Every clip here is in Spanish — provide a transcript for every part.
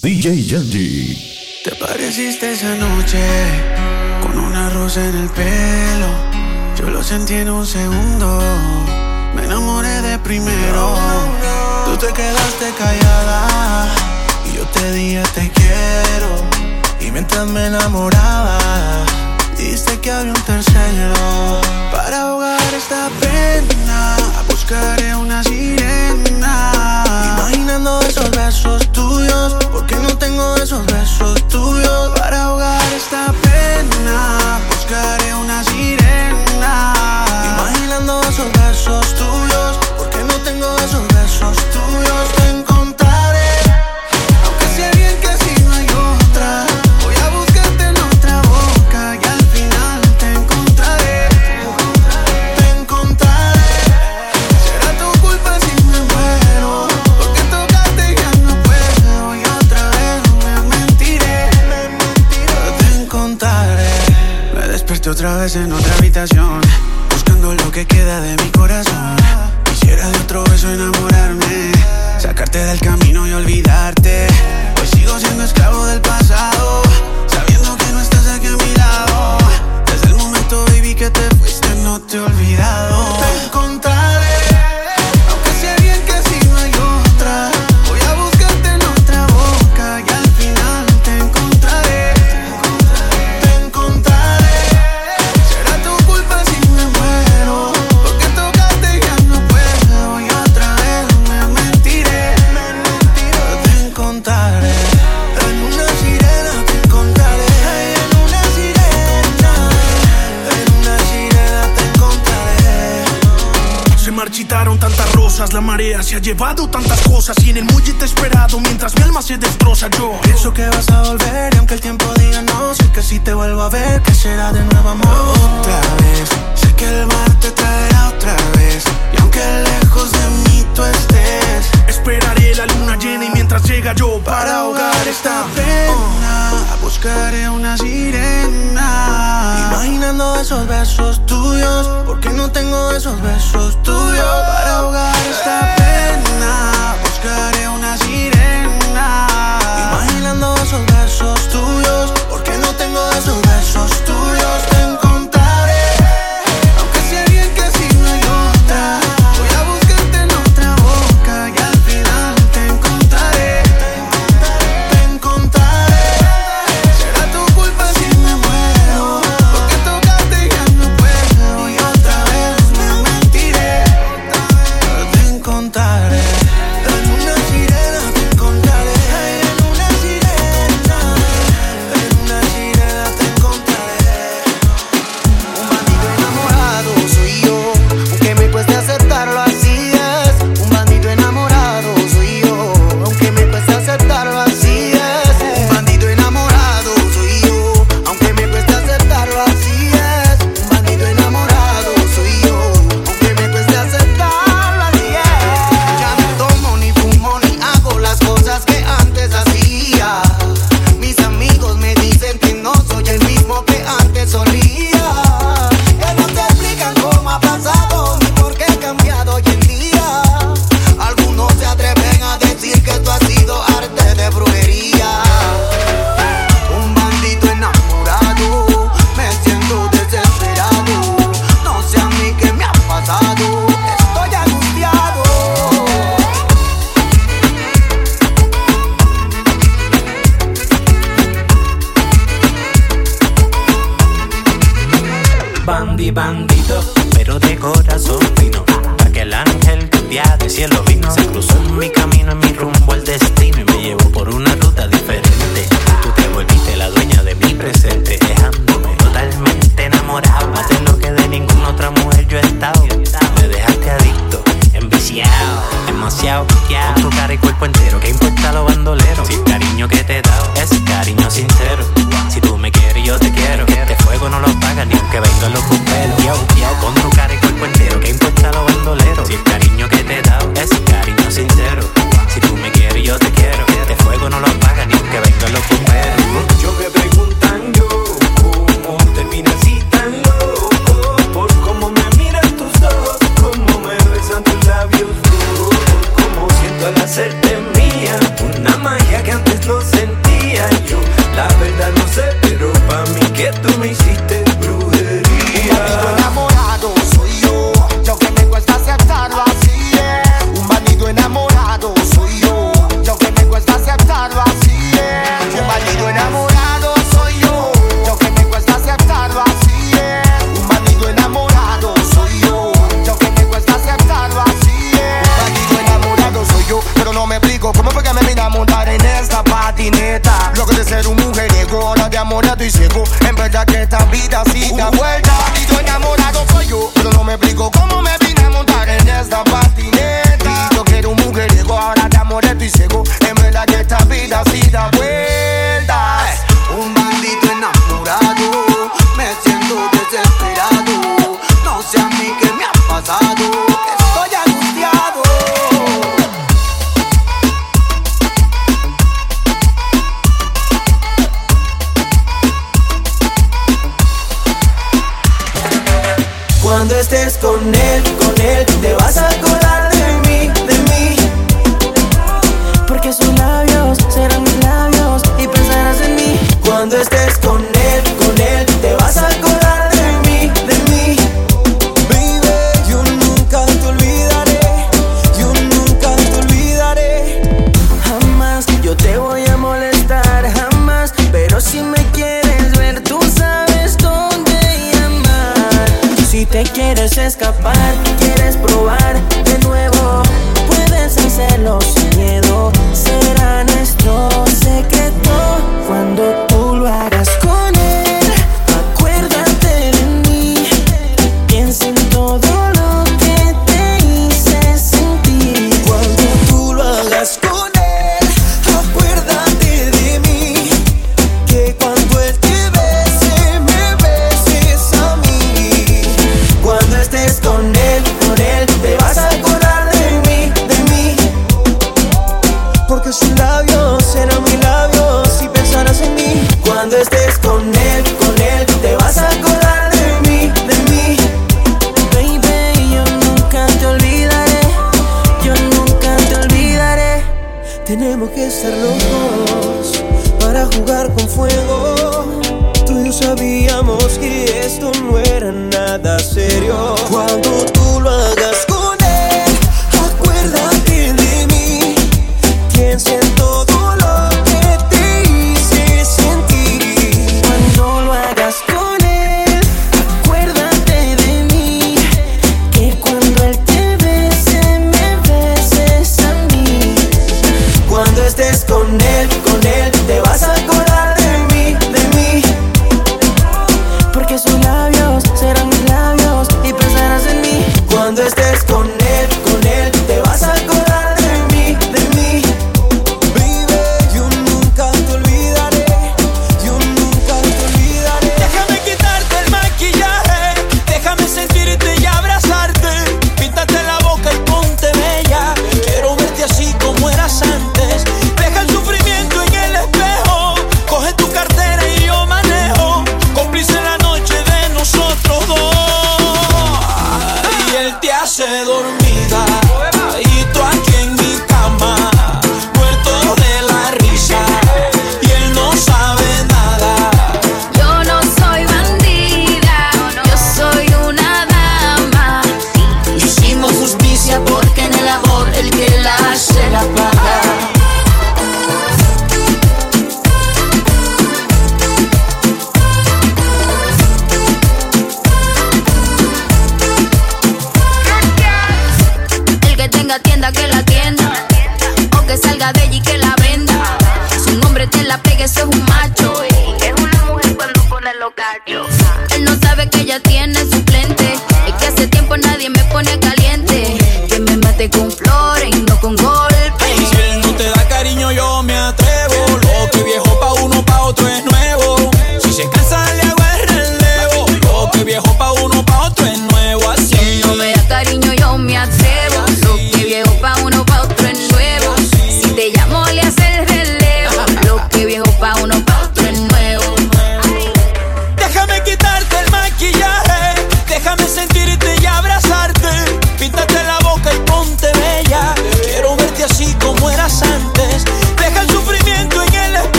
DJ Yandy. Te pareciste esa noche con una rosa en el pelo. Yo lo sentí en un segundo. Me enamoré de primero. Tú te quedaste callada y yo te dije te quiero. Y mientras me enamoraba, dice que había un tercero para ahogar esta pena buscaré una sirena. Imaginando esos besos tuyos, porque no tengo esos besos tuyos para ahogar esta pena. Buscaré una sirena. Imaginando esos besos tuyos, porque no tengo esos besos tuyos. otra vez en otra habitación, buscando lo que queda de mi corazón. Quisiera de otro beso enamorarme, sacarte del camino y olvidar se ha llevado tantas cosas y en el muelle te he esperado mientras mi alma se destroza yo. Pienso que vas a volver y aunque el tiempo diga no, sé que si te vuelvo a ver, que será de nuevo amor. Otra vez, sé que el mar te traerá otra vez y aunque lejos de mí tú estés, esperaré la luna llena y mientras llega yo para ahogar esta pena, oh. buscaré una sirena. Imaginando esos besos tuyos, porque no tengo esos besos tuyos para ahogar esta pena buscaré una sirena. Imaginando esos besos tuyos, porque no tengo esos besos tuyos.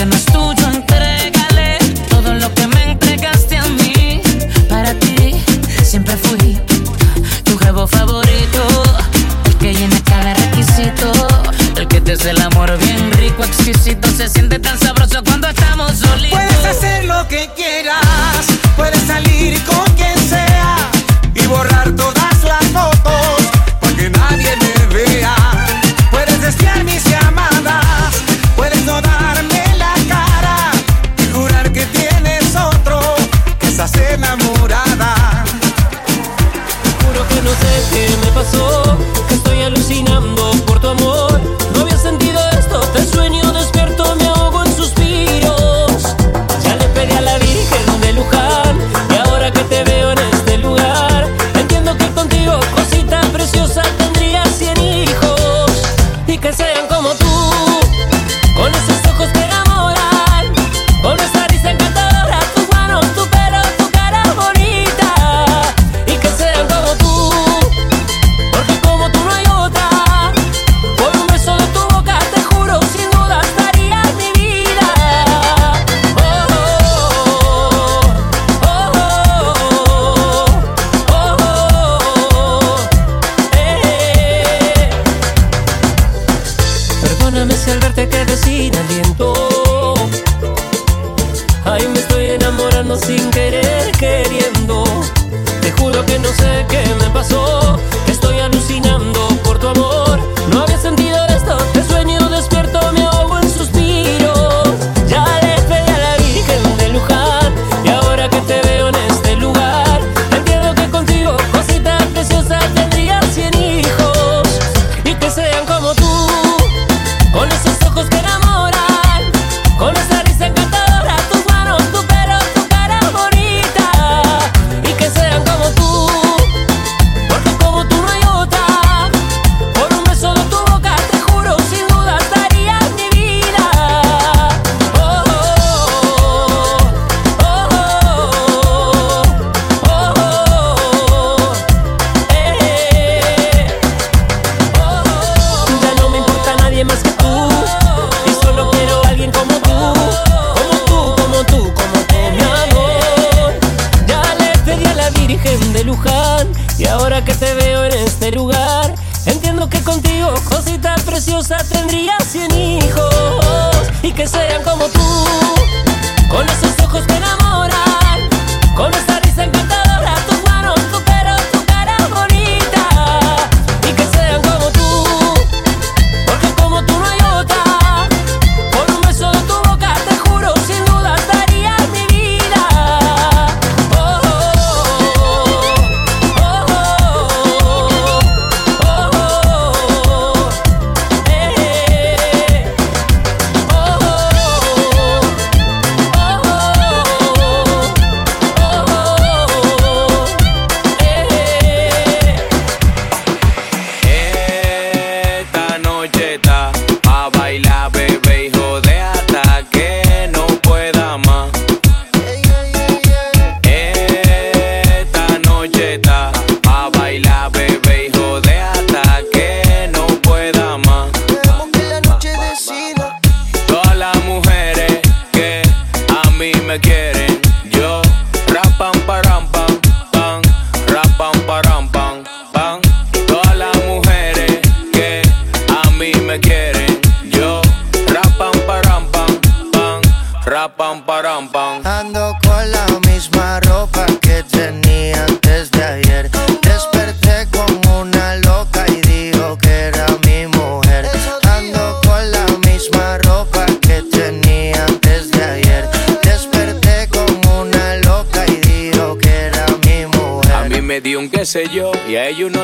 Que no es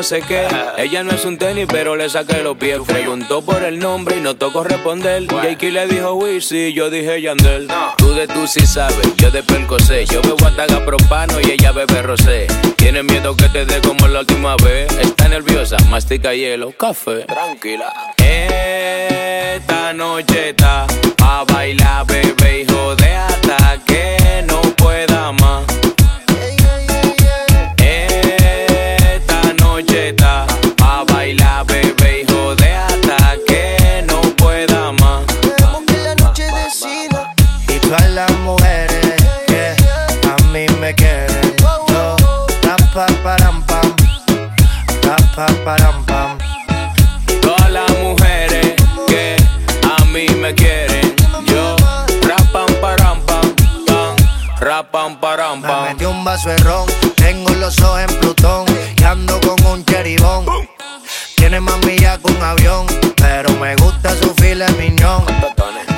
sé qué. Ella no es un tenis, pero le saqué los pies. Preguntó por el nombre y no tocó responder. Jakey le dijo Wizzy, yo dije Yandel. Tú de tú sí sabes, yo de Percocé. Yo bebo ataga propano y ella bebe rosé. Tienes miedo que te dé como la última vez. Está nerviosa, mastica hielo, café. Tranquila. Esta noche está a bailar, bebé, hijo de hasta que no pueda más. Tiene más millas que un avión, pero me gusta su file miñón.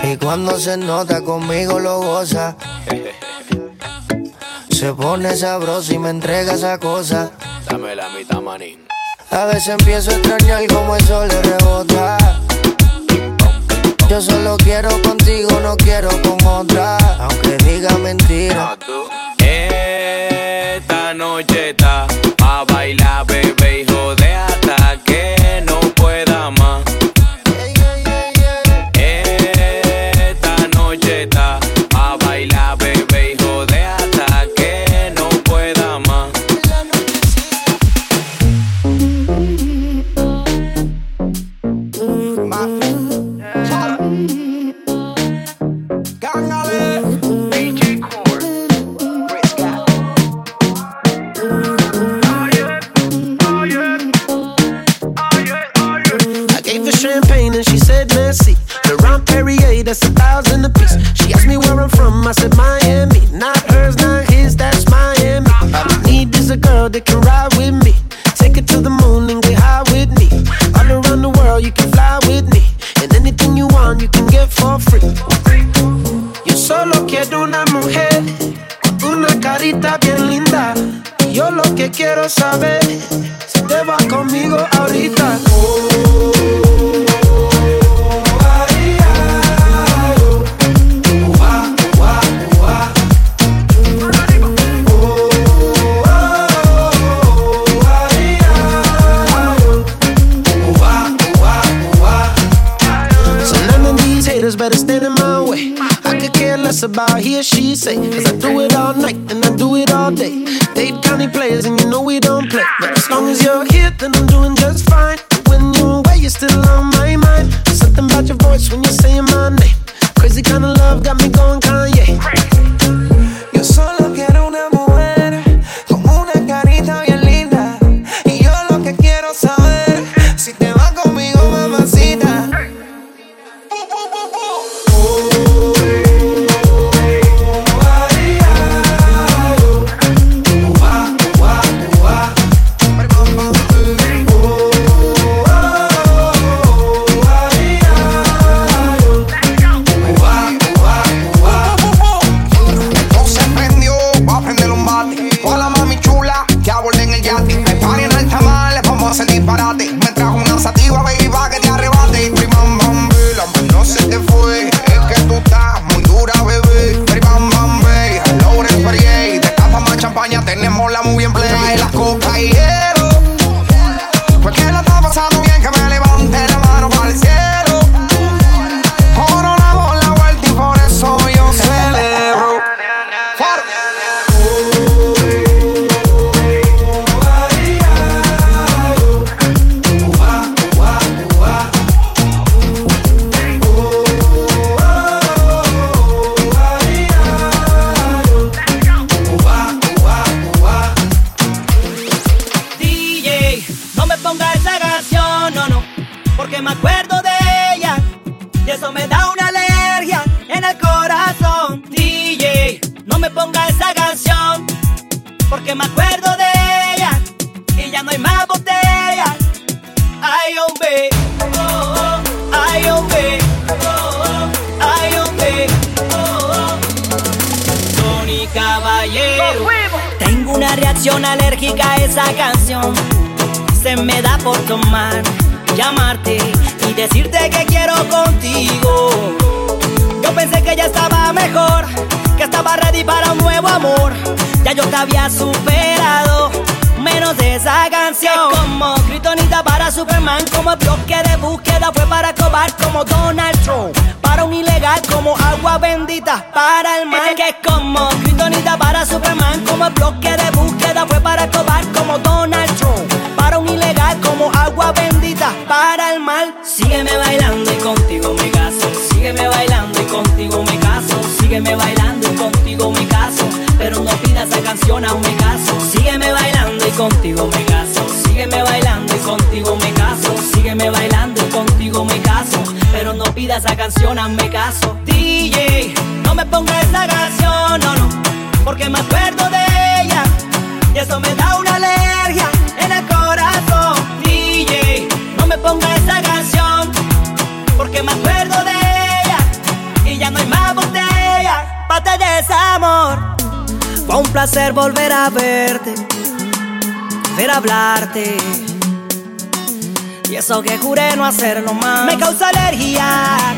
Y cuando se nota conmigo lo goza. Se pone sabroso y me entrega esa cosa. Dame la mitad, manín. A veces empiezo a extrañar como el sol le rebota. Yo solo quiero contigo, no quiero con otra. Aunque diga mentira. Esta noche that's a thousand apiece. She asked me where I'm from, I said Miami. Not hers, not his, that's Miami. All I need is a girl that can ride with me. Take it to the moon and get high with me. All around the world, you can fly with me. And anything you want, you can get for free. Yo solo quiero una mujer una carita bien linda. Yo lo que quiero saber Tengo una reacción alérgica a esa canción. Se me da por tomar, llamarte y decirte que quiero contigo. Yo pensé que ya estaba mejor, que estaba ready para un nuevo amor. Ya yo te había superado menos de esa canción. Como Kryptonita para Superman, como el bloque de búsqueda fue para cobar como Donald Trump. Para un ilegal como agua bendita para el mal. Que como Kryptonita para Superman, como el bloque de búsqueda fue para cobar como Donald Trump. Para un ilegal como agua bendita para el mal. Sígueme bailando y contigo me caso. Sígueme bailando y contigo me caso. Sígueme bailando y contigo me caso. Pero no pidas esa canción a me caso. Sígueme bailando contigo me caso. Sígueme bailando y contigo me caso. Sígueme bailando y contigo me caso. Pero no pidas esa canción a me caso. DJ, no me pongas esa canción, no, no. Porque me acuerdo de ella. Y eso me da una alergia en el corazón. DJ, no me pongas esa canción. Porque me acuerdo de ella. Y ya no hay más botella. Pate de desamor. Fue un placer volver a verte, ver hablarte. Y eso que juré no hacerlo más. Me causa alergia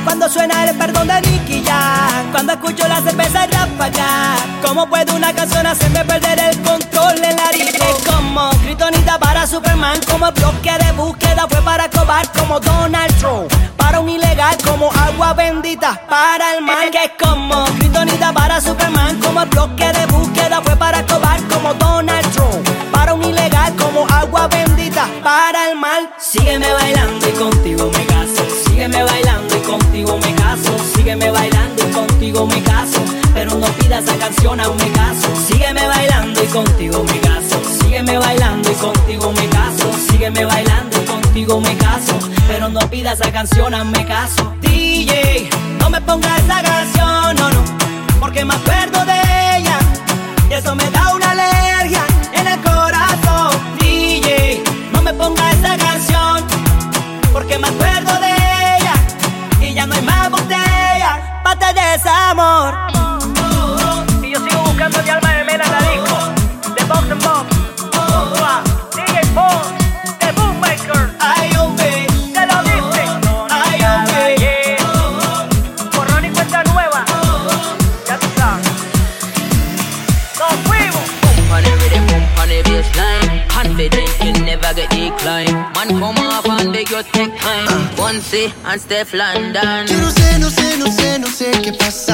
cuando suena el perdón de Nicky Jam. Cuando escucho la cerveza ráfaga. ¿Cómo puede una canción hacerme perder el control en la risa? Como Kryptonita para Superman, como el bloque de búsqueda fue para cobar como Donald Trump. Para un ilegal como agua bendita para el mal. Que es como Kryptonita para Superman, como el bloque de búsqueda fue para cobar como Donald Trump. Para un ilegal como agua bendita para el mal. Sígueme bailando y contigo me caso. Sígueme bailando y contigo me caso. Sígueme bailando y contigo me caso. Pero no pidas esa canción a un me caso. Sígueme bailando y contigo me caso. Sígueme bailando y contigo me caso. Sígueme bailando y contigo me caso. Pero no pidas esa canción a me caso. DJ, no me pongas esa Bonsi and Steph London. Yo no sé, no sé, no sé, no sé qué pasará.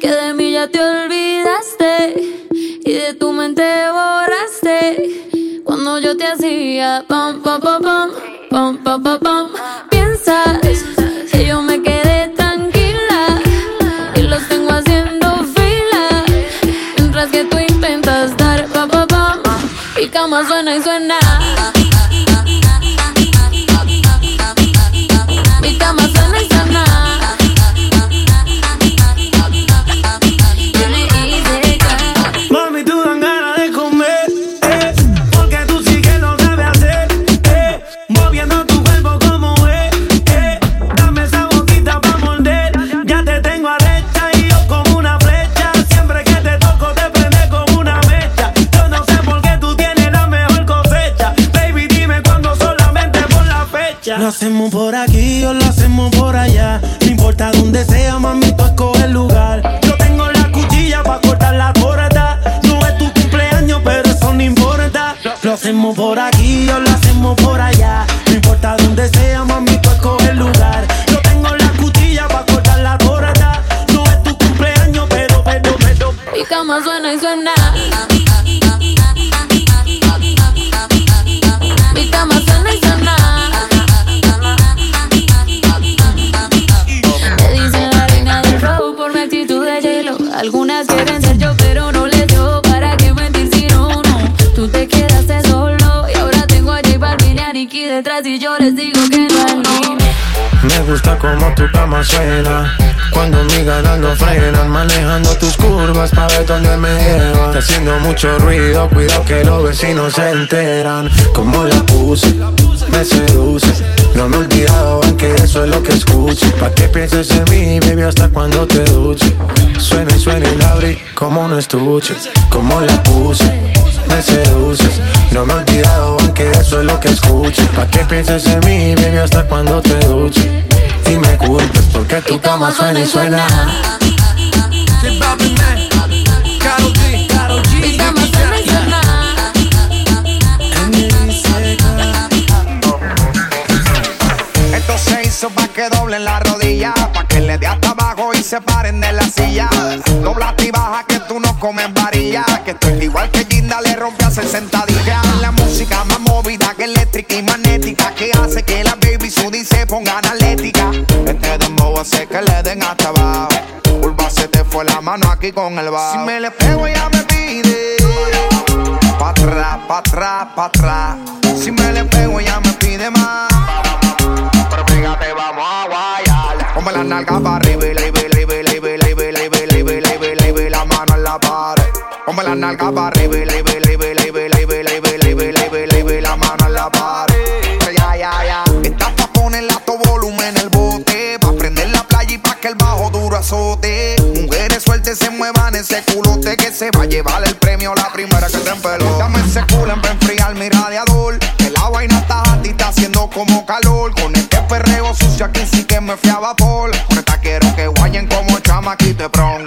que de mí ya te olvidaste y de tu mente borraste. Cuando yo te hacía pam pam pam pam pam pam pam pam Está haciendo mucho ruido, cuidado que los vecinos se enteran. Como la puse, me seduce. No me he olvidado, aunque eso es lo que escucho. Pa' que pienses en mí, baby, hasta cuando te duche. Suena y suena y la abrí como un estuche. Como la puse, me seduces. No me he olvidado, aunque eso es lo que escucho. Pa' que pienses en mí, baby, hasta cuando te duche. Y me culpes porque tu cama suena y suena. se paren de la silla. Dobla y baja que tú no comes varilla. Que estoy igual que Ginda le rompe a 60 días. La música más movida que eléctrica y magnética. Que hace que la baby Sudi se ponga analética. Este dembow hace que le den hasta abajo. Urba se te fue la mano aquí con el bajo. Si me le pego ella me pide. Pa' atrás, pa' atrás, pa' atrás. Si me le pego ella me pide más. Pero fíjate, vamos a guayar. Ponme la nalga para arriba y Dame la nalga para arriba, libe, libe, libe, libe, libe, libe, libe, libe, la mano en la pared. Ya, ya, ya. Estás pa' ponerle alto volumen en el bote. Pa' prender la playa y pa' que el bajo duro azote. Mujeres sueltes se muevan ese culote que se va a llevar el premio la primera que te empeló. Dame ese culo para enfriar mi radiador. Que la vaina está a ti, está haciendo como calor. Con este perreo sucio aquí sí que me fui a vapor. Con esta quiero que guayen como chamaquito de bron.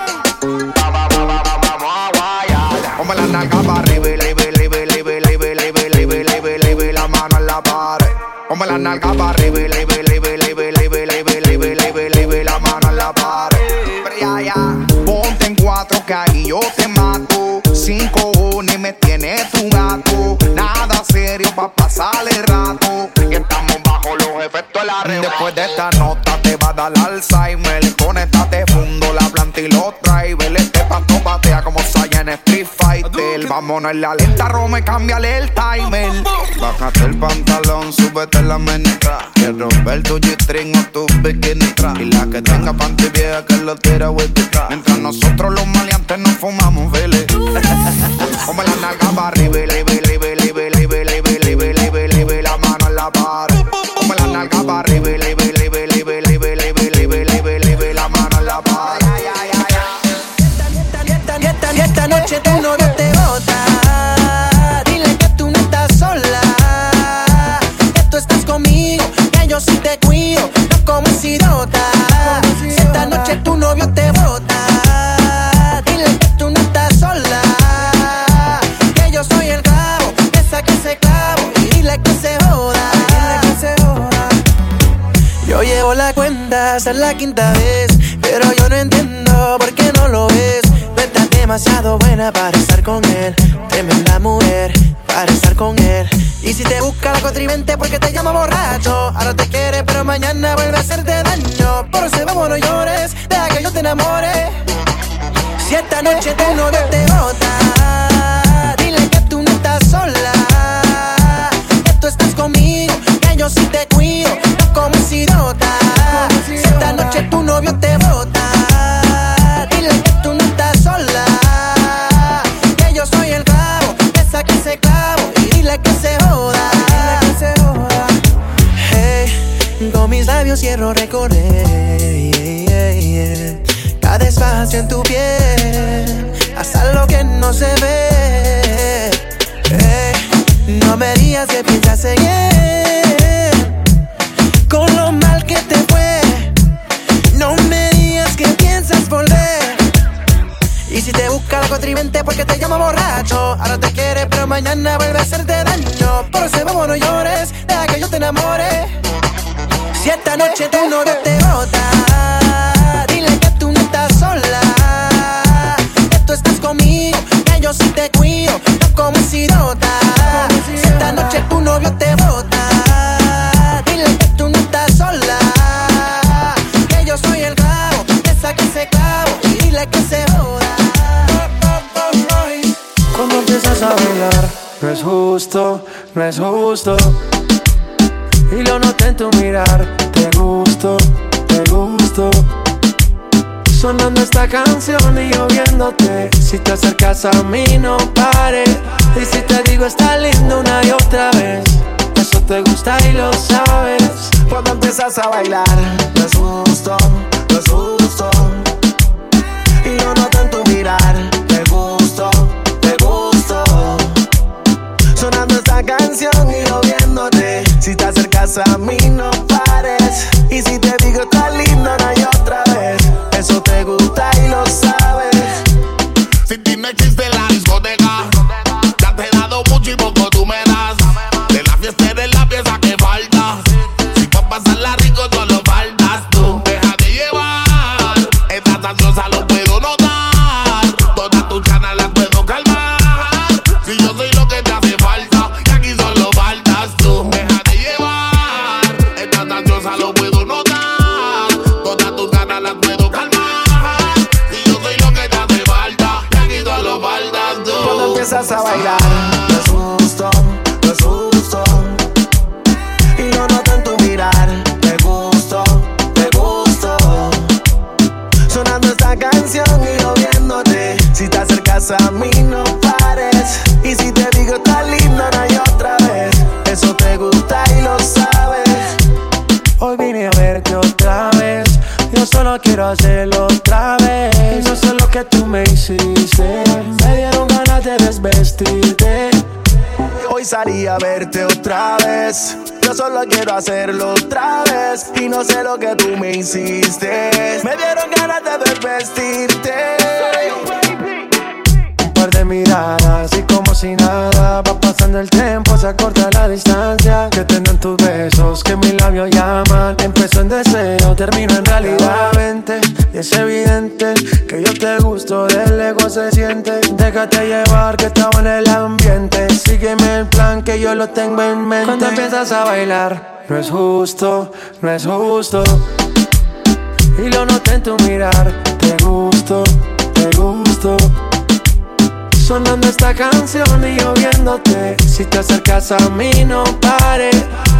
Ponme la nalga para arriba y libe, la mano en la pared. Ponte en cuatro que ahí yo te mato. Cinco ni me tiene tu gato. Nada serio pa' pasar el rato. Que estamos bajo los efectos de la Después de esta nota te va a dar Alzheimer. Conéctate, fundo la planta y los drivers. Este pato patea como Saiyan Street. Vámonos en la lenta, Rome, cámbiale el timer. Bájate el pantalón, súbete la menita. Quiero ver tu G-string o tu bikini. Y la que tenga panty vieja que lo tira vuelta. Mientras nosotros los maleantes nos fumamos, vele. Ponme la nalga para arriba, libe, hasta la quinta vez, pero yo no entiendo por qué no lo ves. No estás demasiado buena para estar con él, tremenda mujer para estar con él. Y si te busca la contrivente porque te llama borracho, ahora te quiere pero mañana vuelve a hacerte daño. Por eso vamos no llores, deja que yo te enamore. Si esta noche tu novio te bota, labios quiero recorrer cada espacio en tu piel, hasta lo que no se ve. Hey, no me digas que piensas seguir con lo mal que te fue. No me digas que piensas volver. Y si te busca la contrivente porque te llama borracho, ahora te quiere pero mañana vuelve a hacerte daño. Por eso vamos no llores, deja que yo te enamore. Esta noche tu novio te bota, dile que tú no estás sola, que tú estás conmigo, que yo sí te cuido, no como idiota. Si esta noche tu novio te bota, dile que tú no estás sola, que yo soy el clavo, que saque ese clavo y dile que se joda. Cuando empiezas a bailar, no es justo, no es justo. Y lo noté en tu mirar, te gusto, te gusto. Sonando esta canción y yo viéndote. Si te acercas a mí, no pares. Y si te digo está lindo una y otra vez, eso te gusta y lo sabes. Cuando empiezas a bailar, justo, no es justo. Y yo noto en tu mirar, te gusto, te gusto. Sonando esta canción y yo viéndote. Si te acercas a mí, no. Si te gustaría verte otra vez. Yo solo quiero hacerlo otra vez. Y no sé lo que tú me hiciste. Me dieron ganas de desvestirte. Un par de miradas y como si nada Va pasando el tiempo, se acorta la distancia Que tengan tus besos, que mis labios llaman Empezó en deseo, termino en realidad Vente, y es evidente que yo te gusto Del ego se siente Déjate llevar que estaba en el ambiente Sígueme el plan que yo lo tengo en mente. Cuando empiezas a bailar No es justo, no es justo. Y lo noté en tu mirar Te gusto, te gusto. Sonando esta canción y yo viéndote Si te acercas a mí no pares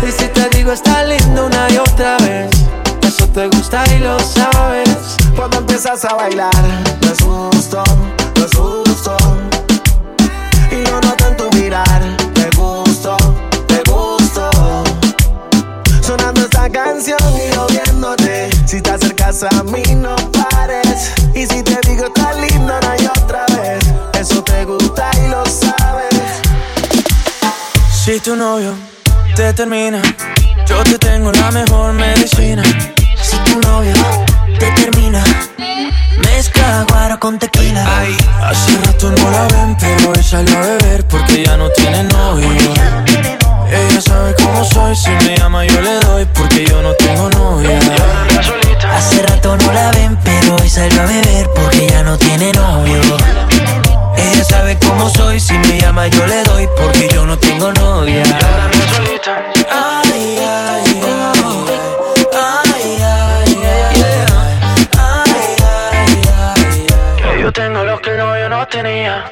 Y si te digo está lindo una y otra vez Eso te gusta y lo sabes. Cuando empiezas a bailar No es justo, no es justo canción y yo viéndote Si te acercas a mí no pares Y si te digo está lindo una y otra vez Eso te gusta y lo sabes Si tu novio te termina, yo te tengo la mejor medicina. Si tu novio te termina, mezcla guaro con tequila. Ay, hace rato no la ven, pero hoy salió a beber porque ya no tiene novio. Ella sabe cómo soy, si me llama yo le doy porque yo no tengo novia. Hace rato no la ven, pero hoy salió a beber porque ya no tiene novio. Ella sabe cómo soy, si me llama yo le doy porque yo no tengo novia. Ay, ay, ay, ay, ay, ay, Yo tengo lo que no, yo no tenía.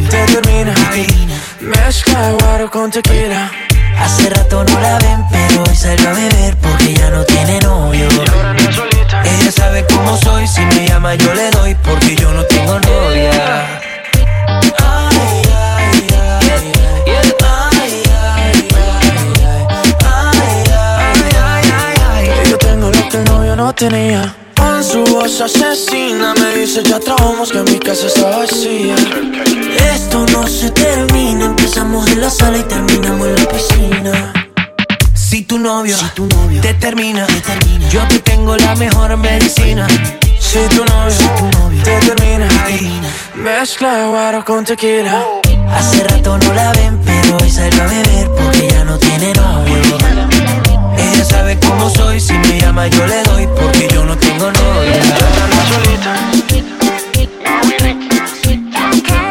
guaro con tequila. Hace rato no la ven, pero hoy salió a beber porque ya no tiene novio. Ella sabe cómo soy, si me llama yo le doy porque yo no tengo novia. Yo tengo lo que el novio no tenía. Su voz asesina me dice ya trabamos que mi casa está vacía. Esto no se termina, empezamos en la sala y terminamos en la piscina. Si tu novio, te, termina, yo te tengo la mejor medicina. Si tu novio, te termina, mezcla guaro con tequila. Hace rato no la ven, pero hoy salió a beber porque ya no tiene novio. Sabe cómo soy, si me llama yo le doy porque yo no tengo novia.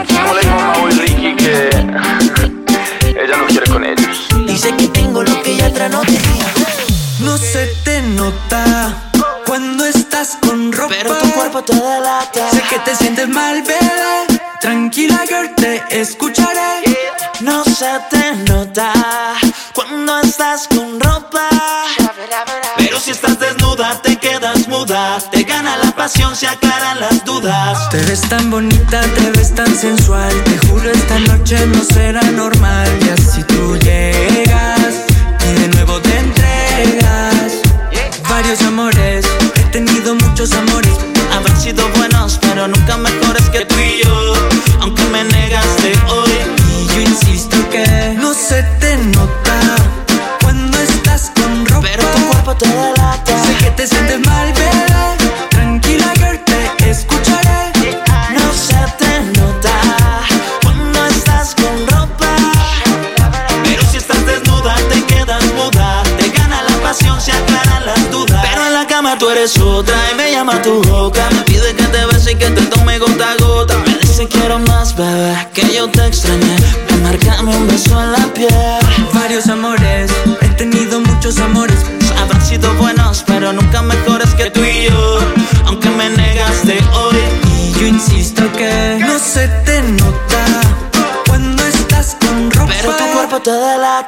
¿Cómo le dijo a Mau y Ricky que ella no quiere con ellos? Dice que tengo lo que ella atrás no tenía. No se te nota cuando estás con ropa. Pero tu cuerpo te delata. Sé que te sientes mal, bebé. Tranquila, girl, te escucharé. No se te nota cuando estás con ropa. Pero si estás desnuda, te quedas muda. Te gana la pasión, se aclaran las dudas. Te ves tan bonita, te ves tan sensual. Te juro, esta noche no será normal. Y así tú llegas y de nuevo te entregas. Varios amores, he tenido muchos amores. Habrán sido buenos, pero nunca mejores que tú y yo. Aunque me negaste hoy, y yo insisto que no se te nota te delata. Sé que te sientes mal, bebé. Tranquila, girl, te escucharé. No se te nota cuando estás con ropa. Pero si estás desnuda, te quedas muda. Te gana la pasión, se aclaran las dudas. Pero en la cama tú eres otra y me llama tu boca. Me pide que te bese y que te tome gota a gota. Me dice quiero más, bebé, que yo te extrañé. Ven, Márcame un beso en la piel. Varios amores, he tenido muchos amores.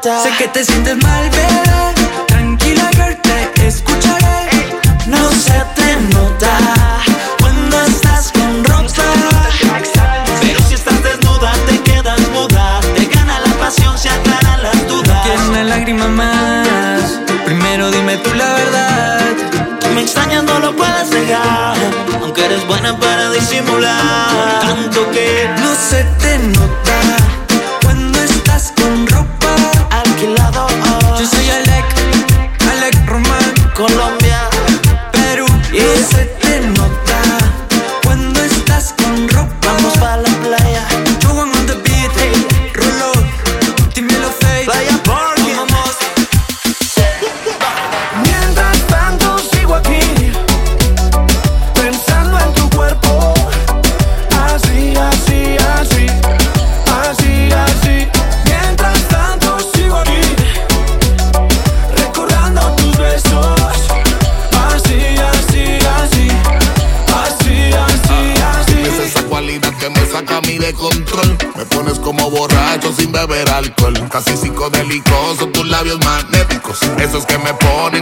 Sé que te sientes mal, bebé. Tranquila, girl, te escucharé. No se te nota cuando estás con Rosa. Pero si estás desnuda, te quedas muda. Te gana la pasión, se aclaran las dudas. No quieres una lágrima más. Primero dime tú la verdad. Me extrañas, no lo puedes negar. Aunque eres buena para disimular. Tanto que no se te nota. esos que me ponen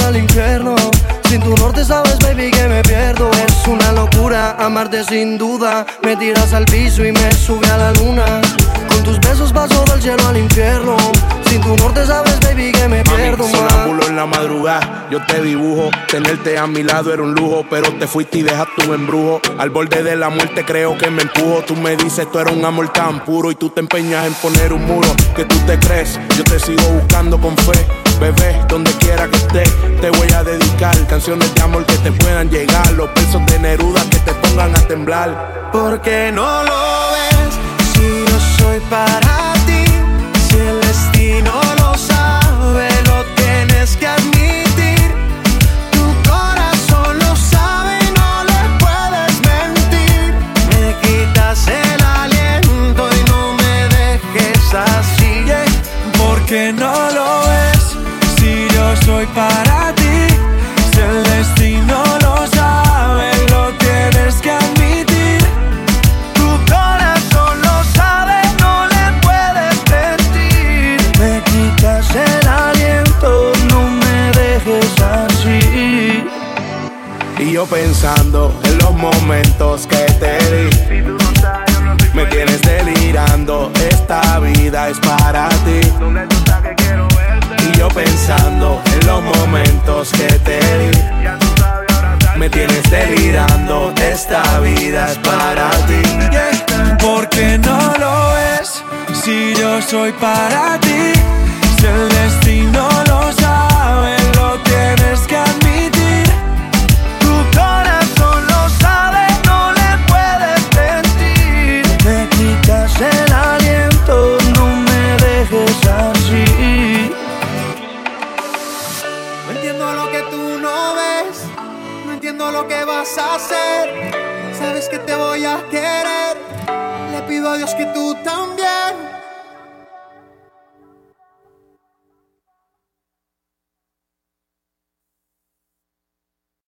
al infierno. Sin tu norte sabes, baby, que me pierdo. Es una locura amarte sin duda. Me tiras al piso y me sube a la luna. Tus besos paso del cielo al infierno. Sin tu norte sabes, baby, que me Mami, pierdo. Sonámbulo en la madrugada, yo te dibujo. Tenerte a mi lado era un lujo, pero te fuiste y dejas tu embrujo. Al borde de la muerte creo que me empujo. Tú me dices, tú eres un amor tan puro y tú te empeñas en poner un muro que tú te crees. Yo te sigo buscando con fe. Bebé, donde quiera que esté, te voy a dedicar canciones de amor que te puedan llegar, los versos de Neruda que te pongan a temblar. Porque no lo ves, para ti. Si el destino lo sabe, lo tienes que admitir. Tu corazón lo sabe y no le puedes mentir. Me quitas el aliento y no me dejes así. Porque no lo es si yo soy para ti. Y yo pensando en los momentos que te di. Me tienes delirando, esta vida es para ti. Y yo pensando en los momentos que te di. Me tienes delirando, esta vida es para ti. Porque no lo es si yo soy para ti. Si el destino lo Dios que tú también